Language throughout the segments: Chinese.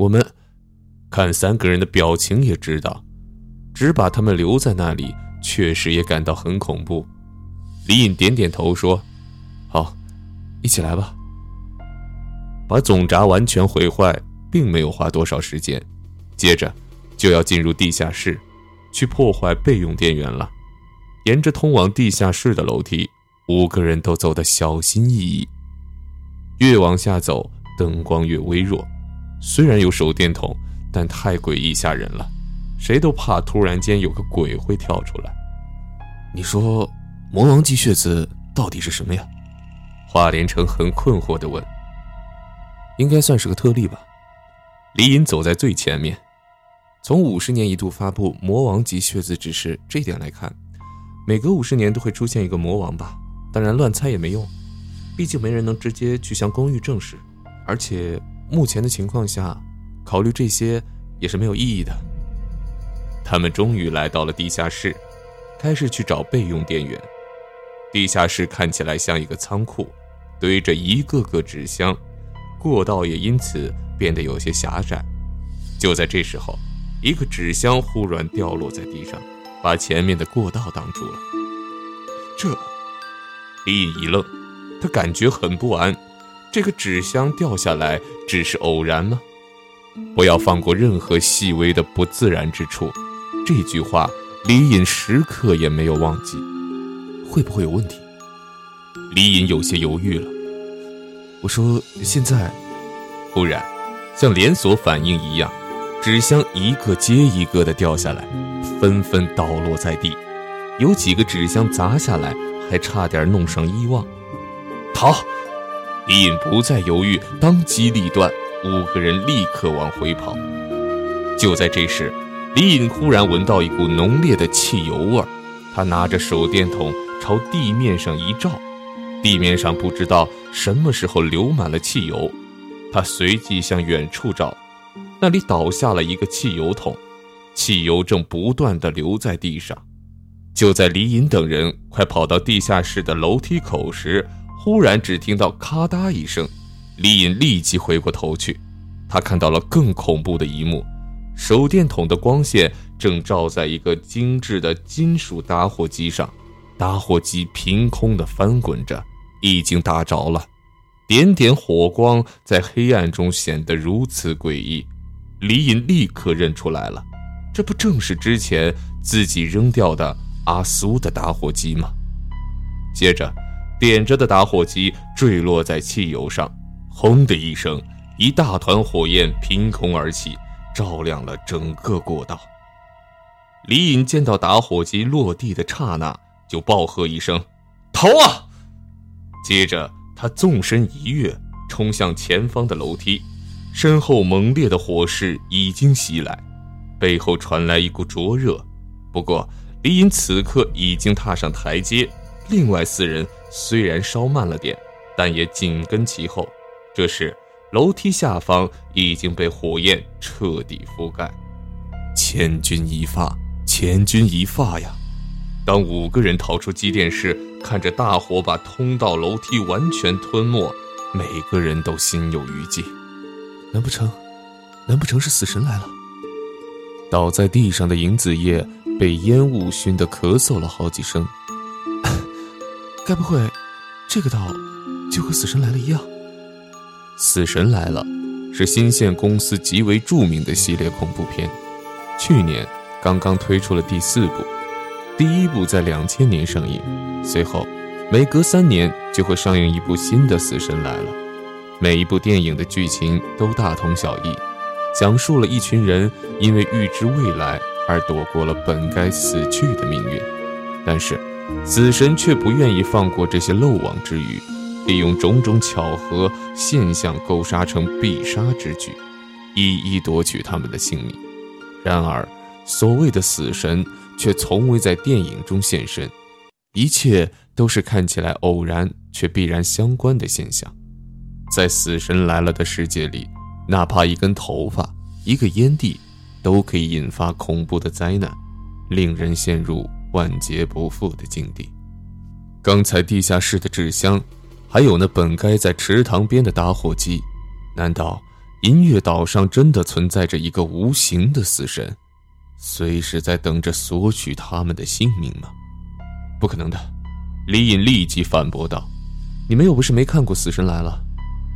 我们看三个人的表情也知道，只把他们留在那里，确实也感到很恐怖。李隐点点头说：“好，一起来吧。”把总闸完全毁坏，并没有花多少时间，接着就要进入地下室，去破坏备用电源了。沿着通往地下室的楼梯，五个人都走得小心翼翼。越往下走，灯光越微弱。虽然有手电筒，但太诡异吓人了，谁都怕突然间有个鬼会跳出来。你说，魔王级血子到底是什么呀？华连城很困惑地问。应该算是个特例吧。李隐走在最前面。从五十年一度发布魔王级血字指示这一点来看，每隔五十年都会出现一个魔王吧？当然乱猜也没用，毕竟没人能直接去向公寓证实。而且目前的情况下，考虑这些也是没有意义的。他们终于来到了地下室，开始去找备用电源。地下室看起来像一个仓库，堆着一个个纸箱。过道也因此变得有些狭窄。就在这时候，一个纸箱忽然掉落在地上，把前面的过道挡住了。这，李隐一愣，他感觉很不安。这个纸箱掉下来只是偶然吗？不要放过任何细微的不自然之处。这句话，李隐时刻也没有忘记。会不会有问题？李隐有些犹豫了。我说现在，忽然，像连锁反应一样，纸箱一个接一个的掉下来，纷纷倒落在地，有几个纸箱砸下来，还差点弄上伊旺。逃！李隐不再犹豫，当机立断，五个人立刻往回跑。就在这时，李隐忽然闻到一股浓烈的汽油味儿，他拿着手电筒朝地面上一照。地面上不知道什么时候流满了汽油，他随即向远处照，那里倒下了一个汽油桶，汽油正不断的流在地上。就在李隐等人快跑到地下室的楼梯口时，忽然只听到咔嗒一声，李隐立即回过头去，他看到了更恐怖的一幕：手电筒的光线正照在一个精致的金属打火机上，打火机凭空的翻滚着。已经打着了，点点火光在黑暗中显得如此诡异。李隐立刻认出来了，这不正是之前自己扔掉的阿苏的打火机吗？接着，点着的打火机坠落在汽油上，轰的一声，一大团火焰凭空而起，照亮了整个过道。李隐见到打火机落地的刹那，就暴喝一声：“逃啊！”接着，他纵身一跃，冲向前方的楼梯，身后猛烈的火势已经袭来，背后传来一股灼热。不过，李隐此刻已经踏上台阶，另外四人虽然稍慢了点，但也紧跟其后。这时，楼梯下方已经被火焰彻底覆盖，千钧一发，千钧一发呀！当五个人逃出机电室，看着大火把通道、楼梯完全吞没，每个人都心有余悸。难不成，难不成是死神来了？倒在地上的尹子叶被烟雾熏得咳嗽了好几声。该不会，这个岛就和死神来了一样？死神来了，是新线公司极为著名的系列恐怖片，去年刚刚推出了第四部。第一部在两千年上映，随后每隔三年就会上映一部新的《死神来了》。每一部电影的剧情都大同小异，讲述了一群人因为预知未来而躲过了本该死去的命运。但是，死神却不愿意放过这些漏网之鱼，利用种种巧合现象勾杀成必杀之举，一一夺取他们的性命。然而，所谓的死神。却从未在电影中现身，一切都是看起来偶然却必然相关的现象。在死神来了的世界里，哪怕一根头发、一个烟蒂，都可以引发恐怖的灾难，令人陷入万劫不复的境地。刚才地下室的纸箱，还有那本该在池塘边的打火机，难道音乐岛上真的存在着一个无形的死神，随时在等着索取他们的性命吗？不可能的！李隐立即反驳道：“你们又不是没看过《死神来了》，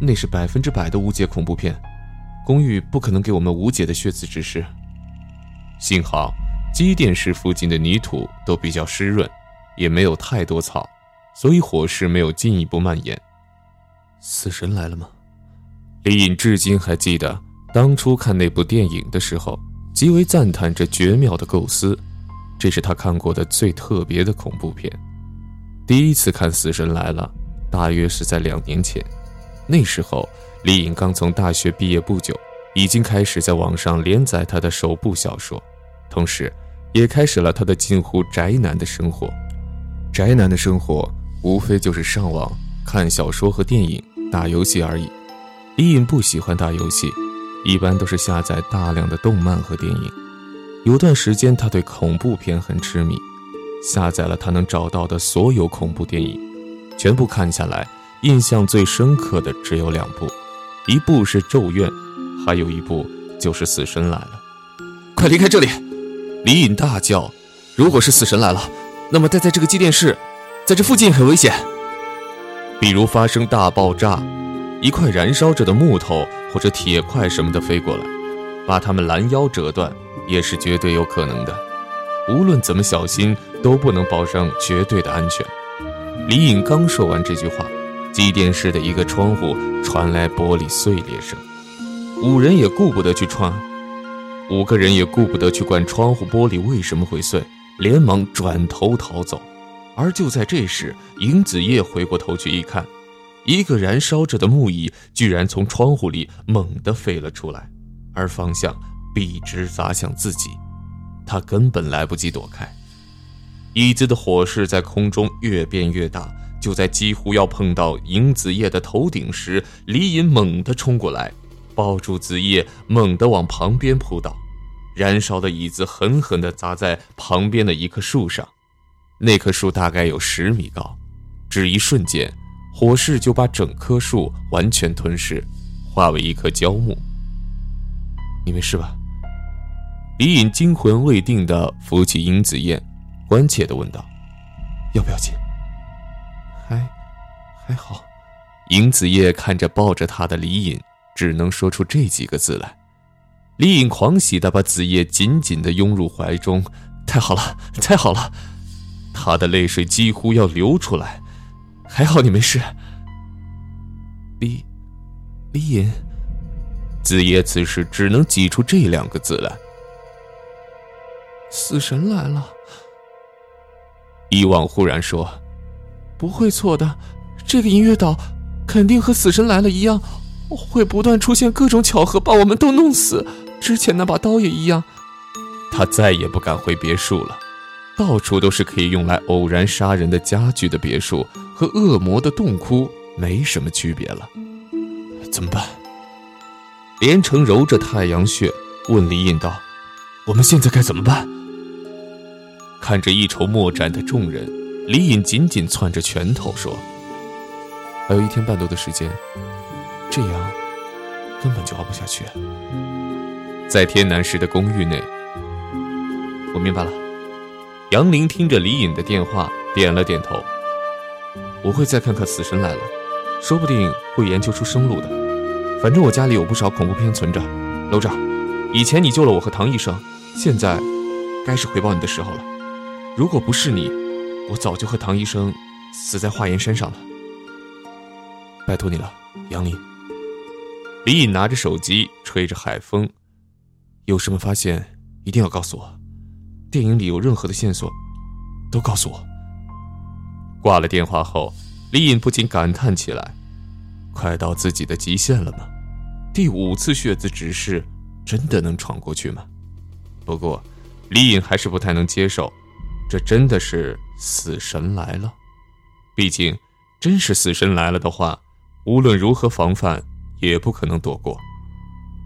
那是百分之百的无解恐怖片，公寓不可能给我们无解的血字指示。幸好机电室附近的泥土都比较湿润，也没有太多草，所以火势没有进一步蔓延。死神来了吗？”李隐至今还记得当初看那部电影的时候，极为赞叹这绝妙的构思。这是他看过的最特别的恐怖片。第一次看《死神来了》，大约是在两年前。那时候，李隐刚从大学毕业不久，已经开始在网上连载他的首部小说，同时，也开始了他的近乎宅男的生活。宅男的生活，无非就是上网看小说和电影、打游戏而已。李隐不喜欢打游戏，一般都是下载大量的动漫和电影。有段时间，他对恐怖片很痴迷，下载了他能找到的所有恐怖电影，全部看下来，印象最深刻的只有两部，一部是《咒怨》，还有一部就是《死神来了》。快离开这里！李隐大叫：“如果是死神来了，那么待在这个机电室，在这附近很危险，比如发生大爆炸。”一块燃烧着的木头或者铁块什么的飞过来，把他们拦腰折断，也是绝对有可能的。无论怎么小心，都不能保证绝对的安全。李颖刚说完这句话，机电室的一个窗户传来玻璃碎裂声。五人也顾不得去穿，五个人也顾不得去管窗户玻璃为什么会碎，连忙转头逃走。而就在这时，尹子叶回过头去一看。一个燃烧着的木椅居然从窗户里猛地飞了出来，而方向笔直砸向自己，他根本来不及躲开。椅子的火势在空中越变越大，就在几乎要碰到尹子叶的头顶时，李隐猛地冲过来，抱住子夜，猛地往旁边扑倒。燃烧的椅子狠狠地砸在旁边的一棵树上，那棵树大概有十米高，只一瞬间。火势就把整棵树完全吞噬，化为一棵焦木。你没事吧？李隐惊魂未定地扶起殷子燕，关切地问道：“要不要紧？”“还，还好。”尹子夜看着抱着他的李隐，只能说出这几个字来。李隐狂喜地把子夜紧紧地拥入怀中，“太好了，太好了！”他的泪水几乎要流出来。还好你没事，李李隐，子夜此时只能挤出这两个字来：“死神来了。”伊望忽然说：“不会错的，这个音乐岛肯定和死神来了一样，会不断出现各种巧合，把我们都弄死。之前那把刀也一样。”他再也不敢回别墅了。到处都是可以用来偶然杀人的家具的别墅，和恶魔的洞窟没什么区别了。怎么办？连城揉着太阳穴，问李隐道：“我们现在该怎么办？”看着一筹莫展的众人，李隐紧紧攥着拳头说：“还有一天半多的时间，这样根本就熬不下去。”在天南市的公寓内，我明白了。杨林听着李隐的电话，点了点头。我会再看看《死神来了》，说不定会研究出生路的。反正我家里有不少恐怖片存着。楼长，以前你救了我和唐医生，现在该是回报你的时候了。如果不是你，我早就和唐医生死在华岩山上了。拜托你了，杨林。李隐拿着手机，吹着海风，有什么发现一定要告诉我。电影里有任何的线索，都告诉我。挂了电话后，李隐不禁感叹起来：“快到自己的极限了吗？第五次血字指示真的能闯过去吗？”不过，李隐还是不太能接受，这真的是死神来了。毕竟，真是死神来了的话，无论如何防范，也不可能躲过，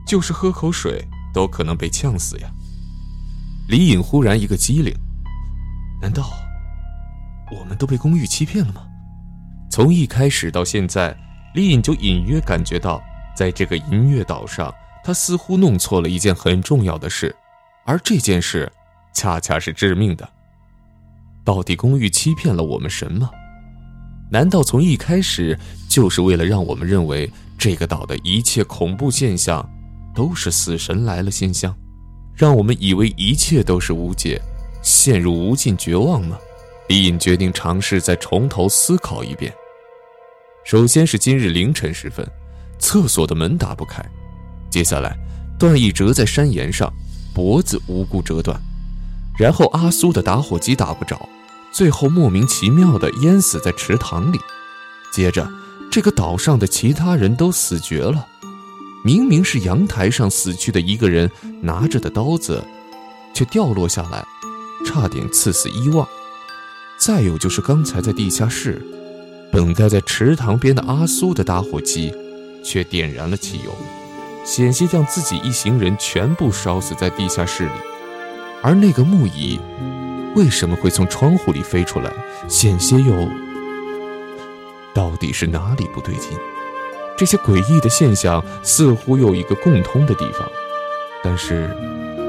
就是喝口水都可能被呛死呀。李隐忽然一个机灵，难道我们都被公寓欺骗了吗？从一开始到现在，李隐就隐约感觉到在这个银月岛上，他似乎弄错了一件很重要的事，而这件事恰恰是致命的。到底公寓欺骗了我们什么？难道从一开始就是为了让我们认为这个岛的一切恐怖现象都是死神来了现象，让我们以为一切都是无解，陷入无尽绝望吗？李隐决定尝试再从头思考一遍。首先是今日凌晨时分，厕所的门打不开，接下来段义折在山岩上，脖子无故折断，然后阿苏的打火机打不着。最后莫名其妙的淹死在池塘里，接着这个岛上的其他人都死绝了。明明是阳台上死去的一个人拿着的刀子，却掉落下来，差点刺死伊旺。再有就是刚才在地下室，等待在池塘边的阿苏的打火机，却点燃了汽油，险些将自己一行人全部烧死在地下室里。而那个木椅。为什么会从窗户里飞出来？险些又……到底是哪里不对劲？这些诡异的现象似乎有一个共通的地方，但是，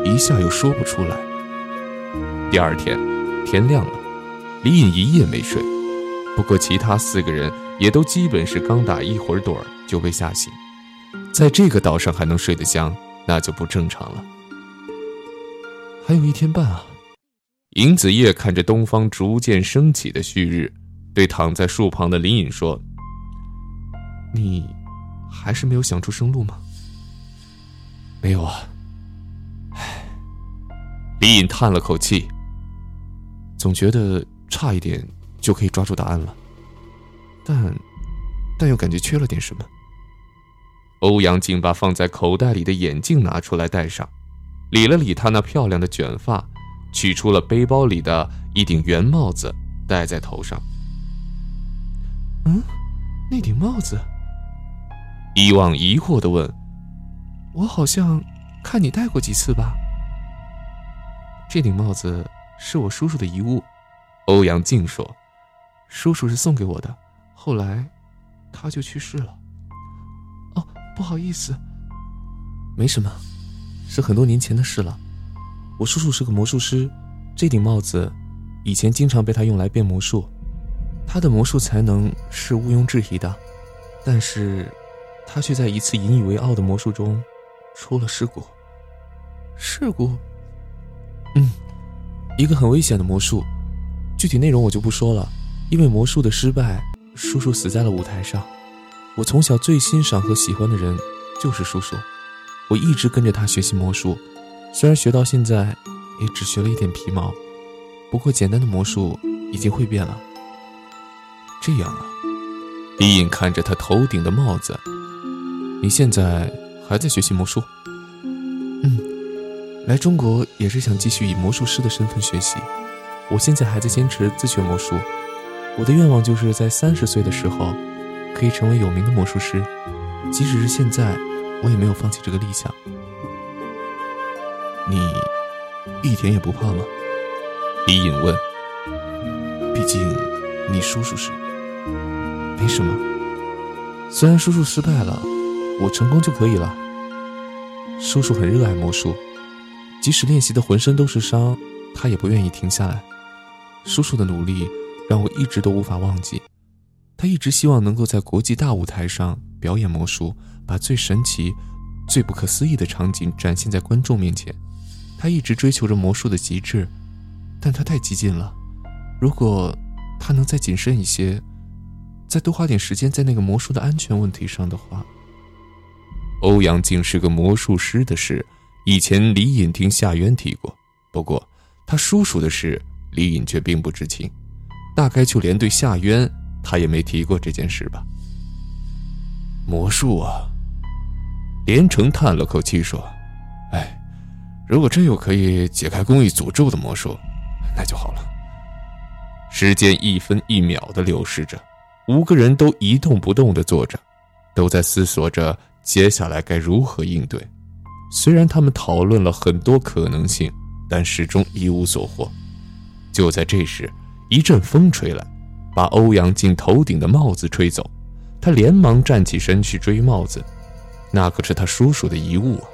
一下又说不出来。第二天，天亮了，李隐一夜没睡。不过，其他四个人也都基本是刚打一会儿盹就被吓醒。在这个岛上还能睡得香，那就不正常了。还有一天半啊！尹子夜看着东方逐渐升起的旭日，对躺在树旁的林隐说：“你还是没有想出生路吗？”“没有啊。”唉，林隐叹了口气，总觉得差一点就可以抓住答案了，但但又感觉缺了点什么。欧阳靖把放在口袋里的眼镜拿出来戴上，理了理他那漂亮的卷发。取出了背包里的一顶圆帽子，戴在头上。嗯，那顶帽子。伊旺疑惑的问：“我好像看你戴过几次吧？”这顶帽子是我叔叔的遗物，欧阳靖说：“叔叔是送给我的，后来他就去世了。”哦，不好意思，没什么，是很多年前的事了。我叔叔是个魔术师，这顶帽子以前经常被他用来变魔术，他的魔术才能是毋庸置疑的，但是，他却在一次引以为傲的魔术中出了事故。事故？嗯，一个很危险的魔术，具体内容我就不说了，因为魔术的失败，叔叔死在了舞台上。我从小最欣赏和喜欢的人就是叔叔，我一直跟着他学习魔术。虽然学到现在，也只学了一点皮毛，不过简单的魔术已经会变了。这样啊，李隐看着他头顶的帽子，你现在还在学习魔术？嗯，来中国也是想继续以魔术师的身份学习。我现在还在坚持自学魔术，我的愿望就是在三十岁的时候，可以成为有名的魔术师。即使是现在，我也没有放弃这个理想。你一点也不怕吗？李隐问。毕竟你叔叔是。没什么。虽然叔叔失败了，我成功就可以了。叔叔很热爱魔术，即使练习的浑身都是伤，他也不愿意停下来。叔叔的努力让我一直都无法忘记。他一直希望能够在国际大舞台上表演魔术，把最神奇、最不可思议的场景展现在观众面前。他一直追求着魔术的极致，但他太激进了。如果他能再谨慎一些，再多花点时间在那个魔术的安全问题上的话，欧阳靖是个魔术师的事，以前李隐听夏渊提过。不过他叔叔的事，李隐却并不知情，大概就连对夏渊，他也没提过这件事吧。魔术啊！连城叹了口气说：“哎。”如果真有可以解开公寓诅咒的魔术，那就好了。时间一分一秒的流逝着，五个人都一动不动的坐着，都在思索着接下来该如何应对。虽然他们讨论了很多可能性，但始终一无所获。就在这时，一阵风吹来，把欧阳靖头顶的帽子吹走。他连忙站起身去追帽子，那可是他叔叔的遗物啊！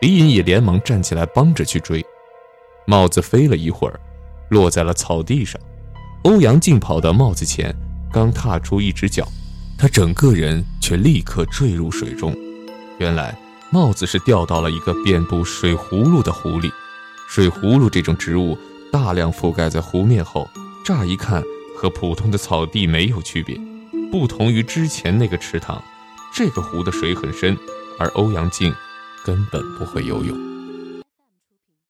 李隐也连忙站起来帮着去追。帽子飞了一会儿，落在了草地上。欧阳靖跑到帽子前，刚踏出一只脚，他整个人却立刻坠入水中。原来帽子是掉到了一个遍布水葫芦的湖里。水葫芦这种植物大量覆盖在湖面后，乍一看和普通的草地没有区别。不同于之前那个池塘，这个湖的水很深，而欧阳靖根本不会游泳。